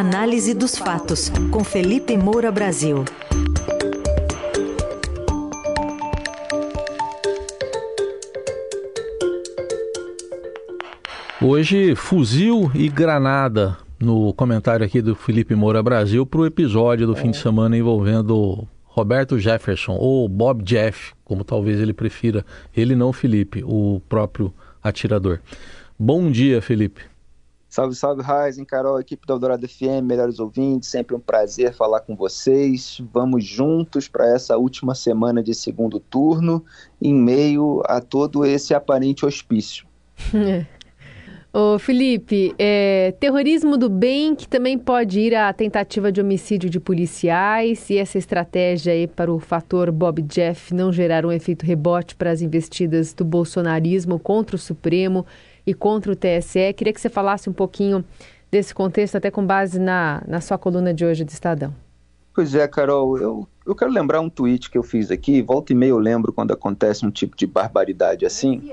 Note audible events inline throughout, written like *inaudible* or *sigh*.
Análise dos fatos, com Felipe Moura Brasil. Hoje, fuzil e granada no comentário aqui do Felipe Moura Brasil para o episódio do fim de semana envolvendo Roberto Jefferson, ou Bob Jeff, como talvez ele prefira, ele não Felipe, o próprio atirador. Bom dia, Felipe. Salve, salve, Raizen, Carol, equipe da Eldorado FM, melhores ouvintes, sempre um prazer falar com vocês. Vamos juntos para essa última semana de segundo turno, em meio a todo esse aparente hospício. *laughs* Ô Felipe, é, terrorismo do bem que também pode ir à tentativa de homicídio de policiais e essa estratégia aí para o fator Bob Jeff não gerar um efeito rebote para as investidas do bolsonarismo contra o Supremo e contra o TSE. Queria que você falasse um pouquinho desse contexto, até com base na, na sua coluna de hoje do Estadão. Pois é, Carol, eu, eu quero lembrar um tweet que eu fiz aqui, volta e meia eu lembro quando acontece um tipo de barbaridade assim,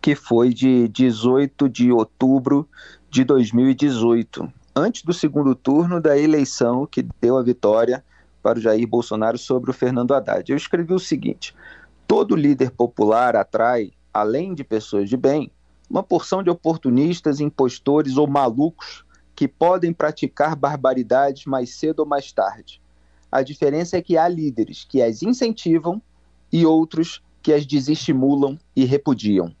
que foi de 18 de outubro de 2018, antes do segundo turno da eleição que deu a vitória para o Jair Bolsonaro sobre o Fernando Haddad. Eu escrevi o seguinte: todo líder popular atrai, além de pessoas de bem, uma porção de oportunistas, impostores ou malucos que podem praticar barbaridades mais cedo ou mais tarde. A diferença é que há líderes que as incentivam e outros que as desestimulam e repudiam.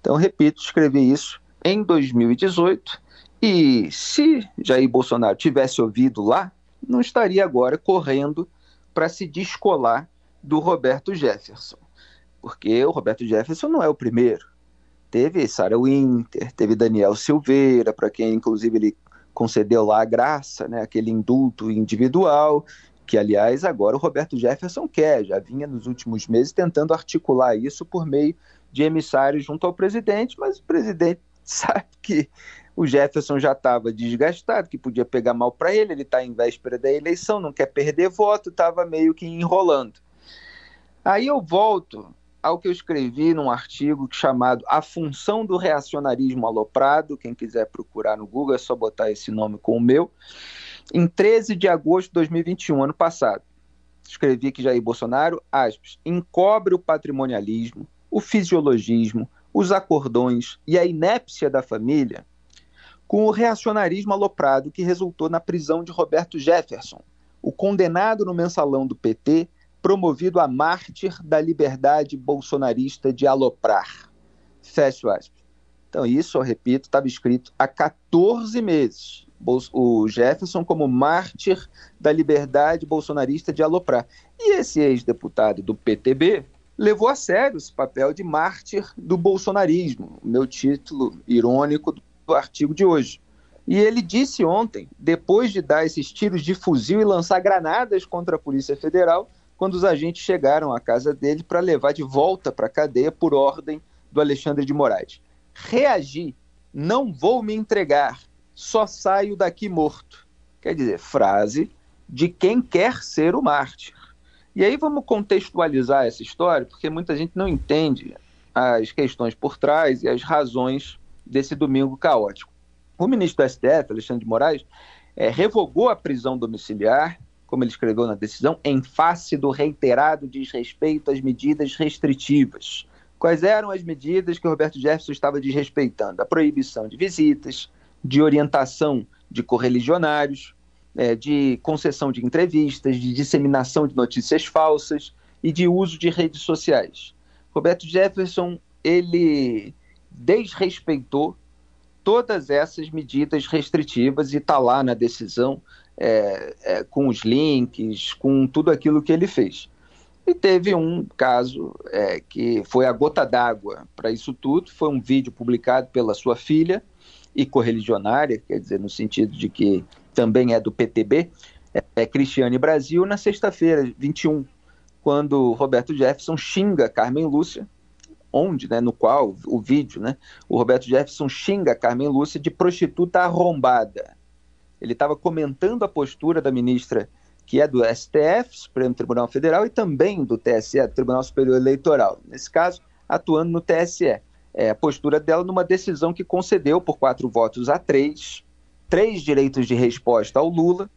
Então, repito, escrevi isso em 2018 e se Jair Bolsonaro tivesse ouvido lá, não estaria agora correndo para se descolar do Roberto Jefferson. Porque o Roberto Jefferson não é o primeiro. Teve Sarah Winter, teve Daniel Silveira, para quem inclusive ele concedeu lá a graça, né, aquele indulto individual, que aliás agora o Roberto Jefferson quer, já vinha nos últimos meses tentando articular isso por meio de emissários junto ao presidente, mas o presidente *laughs* sabe que o Jefferson já estava desgastado, que podia pegar mal para ele, ele está em véspera da eleição, não quer perder voto, estava meio que enrolando. Aí eu volto ao que eu escrevi num artigo chamado A Função do Reacionarismo Aloprado. Quem quiser procurar no Google é só botar esse nome com o meu. Em 13 de agosto de 2021, ano passado, escrevi que Jair Bolsonaro, aspas, encobre o patrimonialismo, o fisiologismo, os acordões e a inépcia da família com o reacionarismo aloprado que resultou na prisão de Roberto Jefferson, o condenado no mensalão do PT promovido a mártir da liberdade bolsonarista de aloprar. Fecho aspas. Então, isso, eu repito, estava escrito há 14 meses. O Jefferson como mártir da liberdade bolsonarista de aloprar. E esse ex-deputado do PTB levou a sério esse papel de mártir do bolsonarismo, meu título irônico do artigo de hoje. E ele disse ontem, depois de dar esses tiros de fuzil e lançar granadas contra a Polícia Federal, quando os agentes chegaram à casa dele para levar de volta para a cadeia por ordem do Alexandre de Moraes. Reagi, não vou me entregar, só saio daqui morto. Quer dizer, frase de quem quer ser o mártir. E aí vamos contextualizar essa história, porque muita gente não entende as questões por trás e as razões desse domingo caótico. O ministro do STF, Alexandre de Moraes, é, revogou a prisão domiciliar como ele escreveu na decisão, em face do reiterado desrespeito às medidas restritivas. Quais eram as medidas que Roberto Jefferson estava desrespeitando? A proibição de visitas, de orientação de correligionários, é, de concessão de entrevistas, de disseminação de notícias falsas e de uso de redes sociais. Roberto Jefferson, ele desrespeitou todas essas medidas restritivas e está lá na decisão é, é, com os links, com tudo aquilo que ele fez. E teve um caso é, que foi a gota d'água para isso tudo, foi um vídeo publicado pela sua filha e correligionária, quer dizer, no sentido de que também é do PTB, é, é Cristiane Brasil, na sexta-feira, 21, quando Roberto Jefferson xinga Carmen Lúcia, onde, né, no qual, o vídeo, né, o Roberto Jefferson xinga Carmen Lúcia de prostituta arrombada ele estava comentando a postura da ministra que é do STF, Supremo Tribunal Federal, e também do TSE, Tribunal Superior Eleitoral, nesse caso, atuando no TSE. É, a postura dela numa decisão que concedeu por quatro votos a três três direitos de resposta ao Lula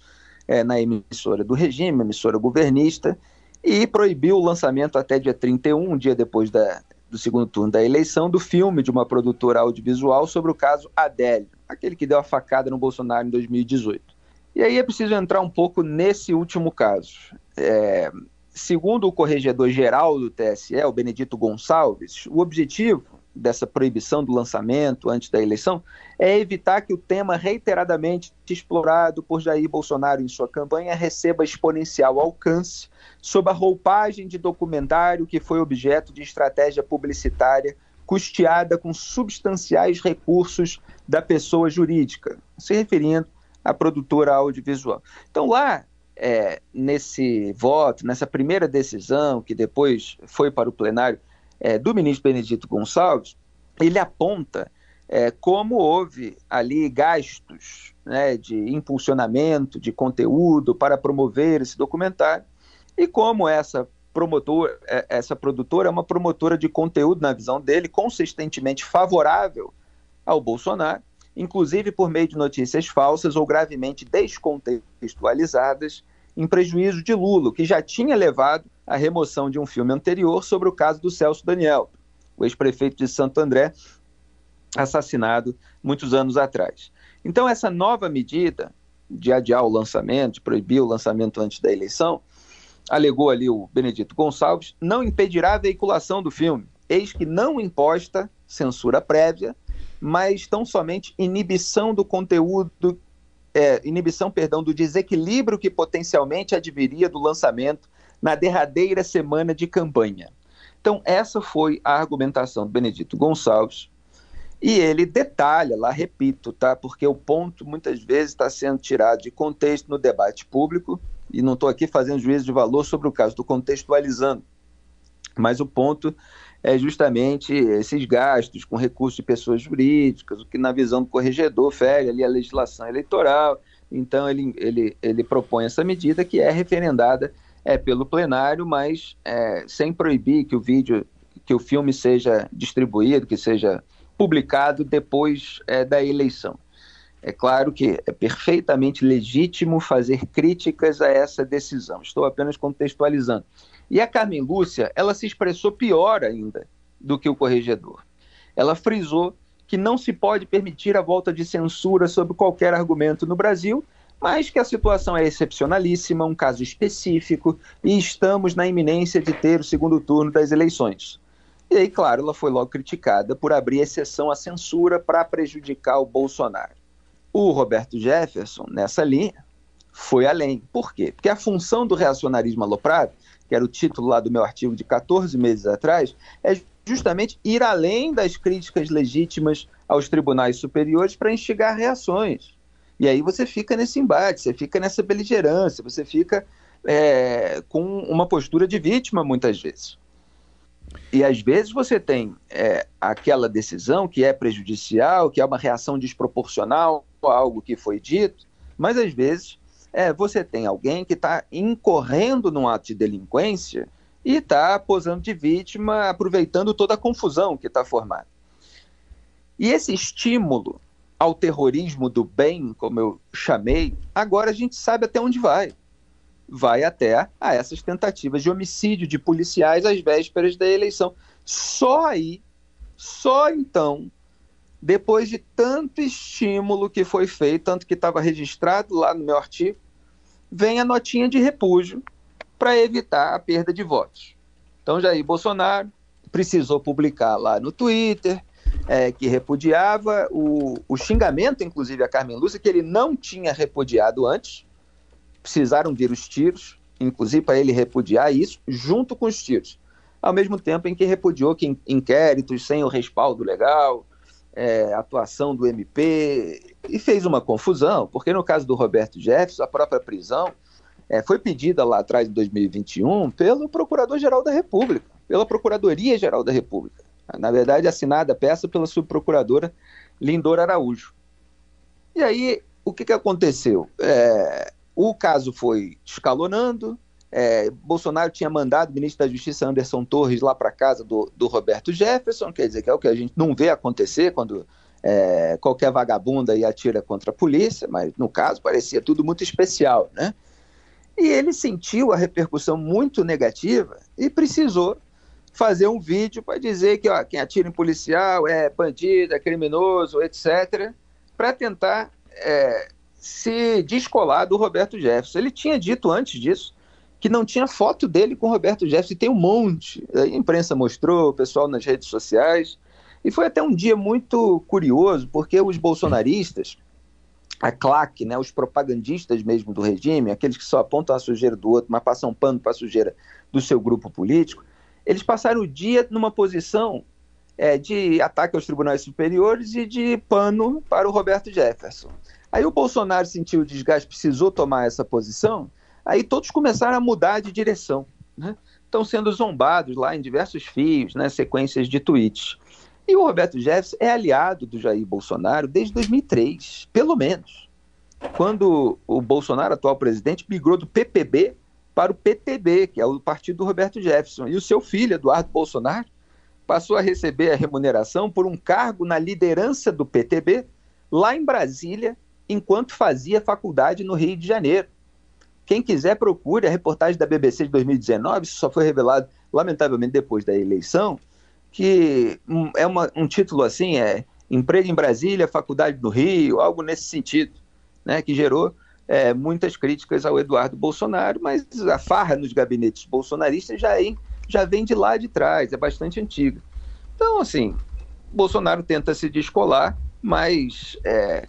é, na emissora do regime, emissora governista, e proibiu o lançamento até dia 31, um dia depois da, do segundo turno da eleição, do filme de uma produtora audiovisual sobre o caso Adélio, aquele que deu a facada no Bolsonaro em 2018. E aí é preciso entrar um pouco nesse último caso. É, segundo o corregedor-geral do TSE, o Benedito Gonçalves, o objetivo dessa proibição do lançamento antes da eleição é evitar que o tema reiteradamente explorado por Jair Bolsonaro em sua campanha receba exponencial alcance sob a roupagem de documentário que foi objeto de estratégia publicitária custeada com substanciais recursos da pessoa jurídica, se referindo à produtora audiovisual. Então, lá, é, nesse voto, nessa primeira decisão, que depois foi para o plenário é, do ministro Benedito Gonçalves, ele aponta é, como houve ali gastos né, de impulsionamento de conteúdo para promover esse documentário e como essa promotor, é, essa produtora é uma promotora de conteúdo, na visão dele, consistentemente favorável ao Bolsonaro, inclusive por meio de notícias falsas ou gravemente descontextualizadas, em prejuízo de Lula, que já tinha levado à remoção de um filme anterior sobre o caso do Celso Daniel, o ex-prefeito de Santo André, assassinado muitos anos atrás. Então, essa nova medida de adiar o lançamento, de proibir o lançamento antes da eleição, alegou ali o Benedito Gonçalves, não impedirá a veiculação do filme, eis que não imposta censura prévia, mas tão somente inibição do conteúdo, é, inibição, perdão, do desequilíbrio que potencialmente adviria do lançamento na derradeira semana de campanha. Então, essa foi a argumentação do Benedito Gonçalves, e ele detalha lá, repito, tá? Porque o ponto muitas vezes está sendo tirado de contexto no debate público e não estou aqui fazendo juízo de valor sobre o caso, estou contextualizando. Mas o ponto é justamente esses gastos com recursos de pessoas jurídicas, o que na visão do corregedor fere ali a legislação eleitoral. Então ele, ele, ele propõe essa medida que é referendada é, pelo plenário, mas é, sem proibir que o vídeo, que o filme seja distribuído, que seja publicado depois é, da eleição. É claro que é perfeitamente legítimo fazer críticas a essa decisão. Estou apenas contextualizando. E a Carmen Lúcia, ela se expressou pior ainda do que o corregedor. Ela frisou que não se pode permitir a volta de censura sobre qualquer argumento no Brasil, mas que a situação é excepcionalíssima, um caso específico, e estamos na iminência de ter o segundo turno das eleições. E aí, claro, ela foi logo criticada por abrir exceção à censura para prejudicar o Bolsonaro. O Roberto Jefferson, nessa linha, foi além. Por quê? Porque a função do reacionarismo aloprado, que era o título lá do meu artigo de 14 meses atrás, é justamente ir além das críticas legítimas aos tribunais superiores para instigar reações. E aí você fica nesse embate, você fica nessa beligerância, você fica é, com uma postura de vítima muitas vezes. E às vezes você tem é, aquela decisão que é prejudicial, que é uma reação desproporcional algo que foi dito, mas às vezes é, você tem alguém que está incorrendo num ato de delinquência e está posando de vítima, aproveitando toda a confusão que está formada. E esse estímulo ao terrorismo do bem, como eu chamei, agora a gente sabe até onde vai vai até a essas tentativas de homicídio de policiais às vésperas da eleição. Só aí, só então, depois de tanto estímulo que foi feito, tanto que estava registrado lá no meu artigo, vem a notinha de repúdio para evitar a perda de votos. Então, Jair Bolsonaro precisou publicar lá no Twitter é, que repudiava o, o xingamento, inclusive, a Carmen Lúcia, que ele não tinha repudiado antes, precisaram vir os tiros, inclusive para ele repudiar isso, junto com os tiros. Ao mesmo tempo em que repudiou que inquéritos sem o respaldo legal, é, atuação do MP, e fez uma confusão, porque no caso do Roberto Jefferson, a própria prisão é, foi pedida lá atrás, em 2021, pelo Procurador-Geral da República, pela Procuradoria-Geral da República. Na verdade, assinada a peça pela subprocuradora Lindor Araújo. E aí, o que, que aconteceu? É, o caso foi escalonando. É, Bolsonaro tinha mandado o ministro da Justiça Anderson Torres lá para casa do, do, Roberto Jefferson, quer dizer, que é o que a gente não vê acontecer quando é, qualquer vagabunda e atira contra a polícia, mas no caso parecia tudo muito especial, né? E ele sentiu a repercussão muito negativa e precisou fazer um vídeo para dizer que ó, quem atira em policial é bandido, é criminoso, etc., para tentar é, se descolar do Roberto Jefferson. Ele tinha dito antes disso que não tinha foto dele com Roberto Jefferson, e tem um monte. A imprensa mostrou, o pessoal nas redes sociais. E foi até um dia muito curioso, porque os bolsonaristas, a claque, né, os propagandistas mesmo do regime, aqueles que só apontam a sujeira do outro, mas passam pano para a sujeira do seu grupo político, eles passaram o dia numa posição é, de ataque aos tribunais superiores e de pano para o Roberto Jefferson. Aí o Bolsonaro sentiu o desgaste, precisou tomar essa posição, aí todos começaram a mudar de direção. Né? Estão sendo zombados lá em diversos fios, né, sequências de tweets. E o Roberto Jefferson é aliado do Jair Bolsonaro desde 2003, pelo menos. Quando o Bolsonaro, atual presidente, migrou do PPB para o PTB, que é o partido do Roberto Jefferson. E o seu filho, Eduardo Bolsonaro, passou a receber a remuneração por um cargo na liderança do PTB lá em Brasília, enquanto fazia faculdade no Rio de Janeiro. Quem quiser, procure a reportagem da BBC de 2019, isso só foi revelado, lamentavelmente, depois da eleição que é uma, um título assim, é Emprego em Brasília, Faculdade do Rio, algo nesse sentido, né, que gerou é, muitas críticas ao Eduardo Bolsonaro, mas a farra nos gabinetes bolsonaristas já, é, já vem de lá de trás, é bastante antiga. Então, assim, Bolsonaro tenta se descolar, mas é,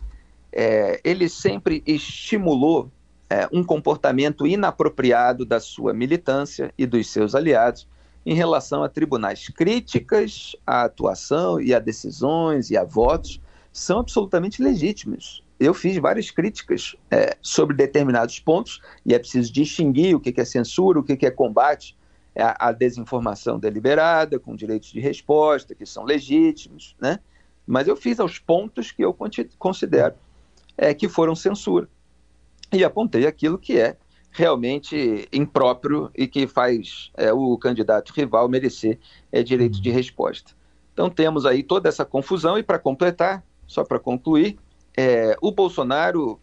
é, ele sempre estimulou é, um comportamento inapropriado da sua militância e dos seus aliados, em relação a tribunais. Críticas à atuação e a decisões e a votos são absolutamente legítimas. Eu fiz várias críticas é, sobre determinados pontos e é preciso distinguir o que é censura, o que é combate à desinformação deliberada, com direitos de resposta, que são legítimos, né? Mas eu fiz aos pontos que eu considero é, que foram censura. E apontei aquilo que é realmente impróprio e que faz é, o candidato rival merecer é, direito de resposta. Então temos aí toda essa confusão e para completar, só para concluir, é, o Bolsonaro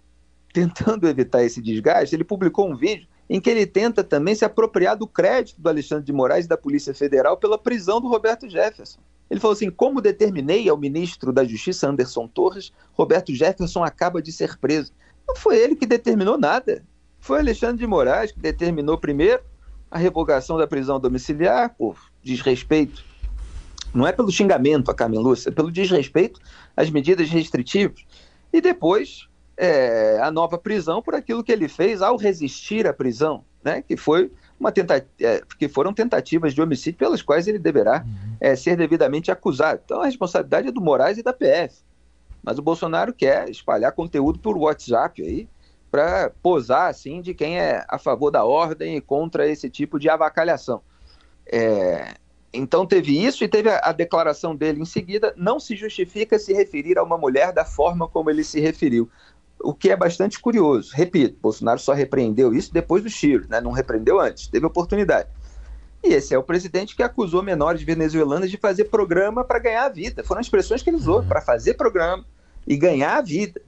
tentando *laughs* evitar esse desgaste, ele publicou um vídeo em que ele tenta também se apropriar do crédito do Alexandre de Moraes e da Polícia Federal pela prisão do Roberto Jefferson. Ele falou assim: como determinei ao ministro da Justiça, Anderson Torres, Roberto Jefferson acaba de ser preso. Não foi ele que determinou nada. Foi Alexandre de Moraes que determinou primeiro a revogação da prisão domiciliar por desrespeito. Não é pelo xingamento a Carmen Lúcia, é pelo desrespeito às medidas restritivas. E depois é, a nova prisão por aquilo que ele fez ao resistir à prisão, né, que, foi uma tenta é, que foram tentativas de homicídio pelas quais ele deverá uhum. é, ser devidamente acusado. Então a responsabilidade é do Moraes e da PF. Mas o Bolsonaro quer espalhar conteúdo por WhatsApp aí, para posar assim de quem é a favor da ordem e contra esse tipo de avacalhação. É, então teve isso e teve a, declaração dele em seguida. Não se justifica se referir a uma mulher da forma como ele se referiu, o que é bastante curioso. Repito, Bolsonaro só repreendeu isso depois do tiro, né? não repreendeu antes, teve oportunidade. E esse é o presidente que acusou menores venezuelanas de fazer programa para ganhar a vida. Foram as expressões que ele usou, para fazer programa e ganhar a vida.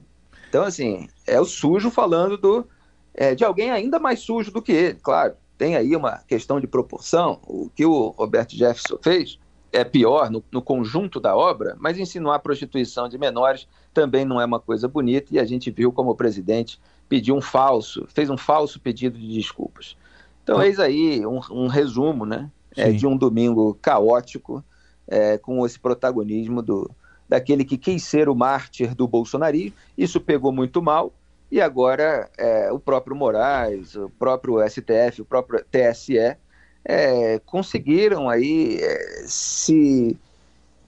Então, assim, é o sujo falando do, é, de alguém ainda mais sujo do que ele, claro. Tem aí uma questão de proporção. O que o Roberto Jefferson fez é pior no, no, conjunto da obra, mas insinuar prostituição de menores também não é uma coisa bonita e a gente viu como o presidente pediu um falso, fez um falso pedido de desculpas. Então, eis aí um, um resumo né, é, de um domingo caótico é, com esse protagonismo do, daquele que quis ser o mártir do bolsonarismo. Isso pegou muito mal e agora é, o próprio Moraes, o próprio STF, o próprio TSE é, conseguiram aí é, se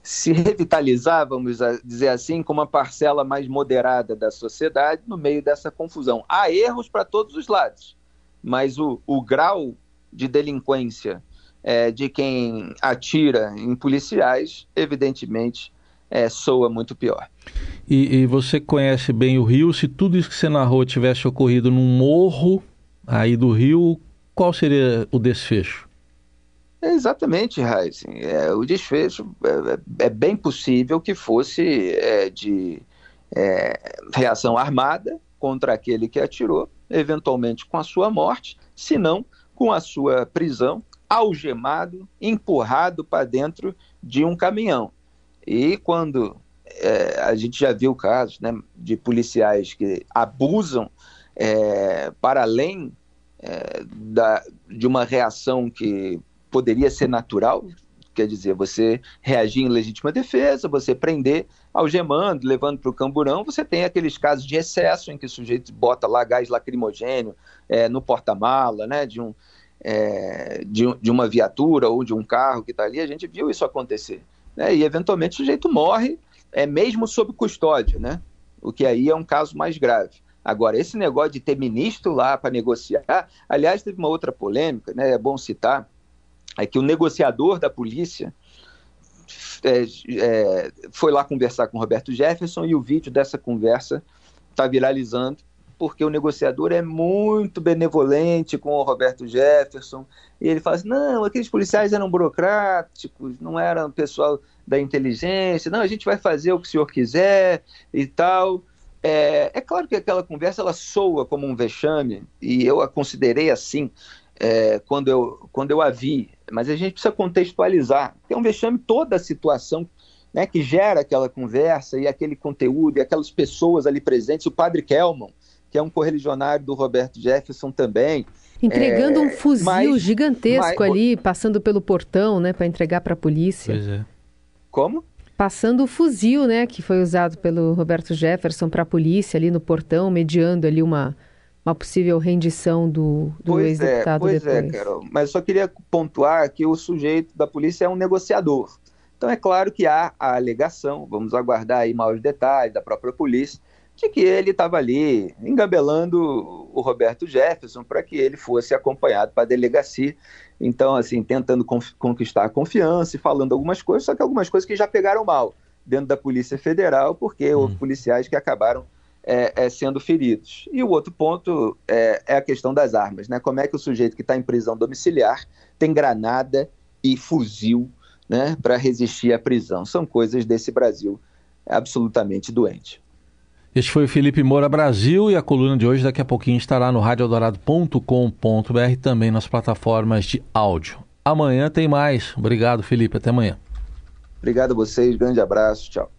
se revitalizar, vamos dizer assim, com uma parcela mais moderada da sociedade no meio dessa confusão. Há erros para todos os lados, mas o, o grau de delinquência é, de quem atira em policiais, evidentemente, é, soa muito pior. E, e, você conhece bem o Rio. Se tudo isso que você narrou tivesse ocorrido num morro aí do Rio, qual seria o desfecho? É exatamente, Heisen. É, o desfecho é, é, bem possível que fosse é, de é, reação armada contra aquele que atirou, eventualmente com a sua morte, se não com a sua prisão, algemado, empurrado para dentro de um caminhão. E quando é, a gente já viu casos né, de policiais que abusam é, para além é, da, de uma reação que poderia ser natural, quer dizer, você reagir em legítima defesa, você prender, algemando, levando para o camburão, você tem aqueles casos de excesso em que o sujeito bota lá gás lacrimogênio é, no porta-mala, né, de, um, é, de, de, uma viatura ou de um carro que está ali, a gente viu isso acontecer. Né, e eventualmente o sujeito morre, é mesmo sob custódia, né, o que aí é um caso mais grave. Agora, esse negócio de ter ministro lá para negociar, aliás, teve uma outra polêmica, né, é bom citar, é que o negociador da polícia é, é, foi lá conversar com o Roberto Jefferson e o vídeo dessa conversa está viralizando porque o negociador é muito benevolente com o Roberto Jefferson e ele fala assim, não, aqueles policiais eram burocráticos, não eram pessoal da inteligência, não, a gente vai fazer o que o senhor quiser e tal. É, é claro que aquela conversa ela soa como um vexame e eu a considerei assim é, quando, eu, quando eu a vi mas a gente precisa contextualizar. É um vexame toda a situação né, que gera aquela conversa e aquele conteúdo e aquelas pessoas ali presentes. O padre Kelman, que é um correligionário do Roberto Jefferson também. Entregando é, um fuzil mas, gigantesco mas, ali, passando pelo portão, né, para entregar para a polícia. Pois é. Como? Passando o fuzil, né, que foi usado pelo Roberto Jefferson para a polícia ali no portão, mediando ali uma, uma possível rendição do, do é, ex-deputado é, depois. Pois é, Carol. Mas só queria pontuar que o sujeito da polícia é um negociador. Então é claro que há a alegação, vamos aguardar aí maiores detalhes da própria polícia, de que ele estava ali engabelando o Roberto Jefferson para que ele fosse acompanhado para a delegacia. Então, assim, tentando conquistar a confiança e falando algumas coisas, só que algumas coisas que já pegaram mal dentro da Polícia Federal, porque hum. houve policiais que acabaram é, é, sendo feridos. E o outro ponto é, é, a questão das armas, né? Como é que o sujeito que está em prisão domiciliar tem granada e fuzil né, para resistir à prisão? São coisas desse Brasil absolutamente doente. Este foi o Felipe Moura Brasil e a coluna de hoje daqui a pouquinho estará no radioeldorado.com.br também nas plataformas de áudio. Amanhã tem mais. Obrigado, Felipe. Até amanhã. Obrigado a vocês. Grande abraço. Tchau.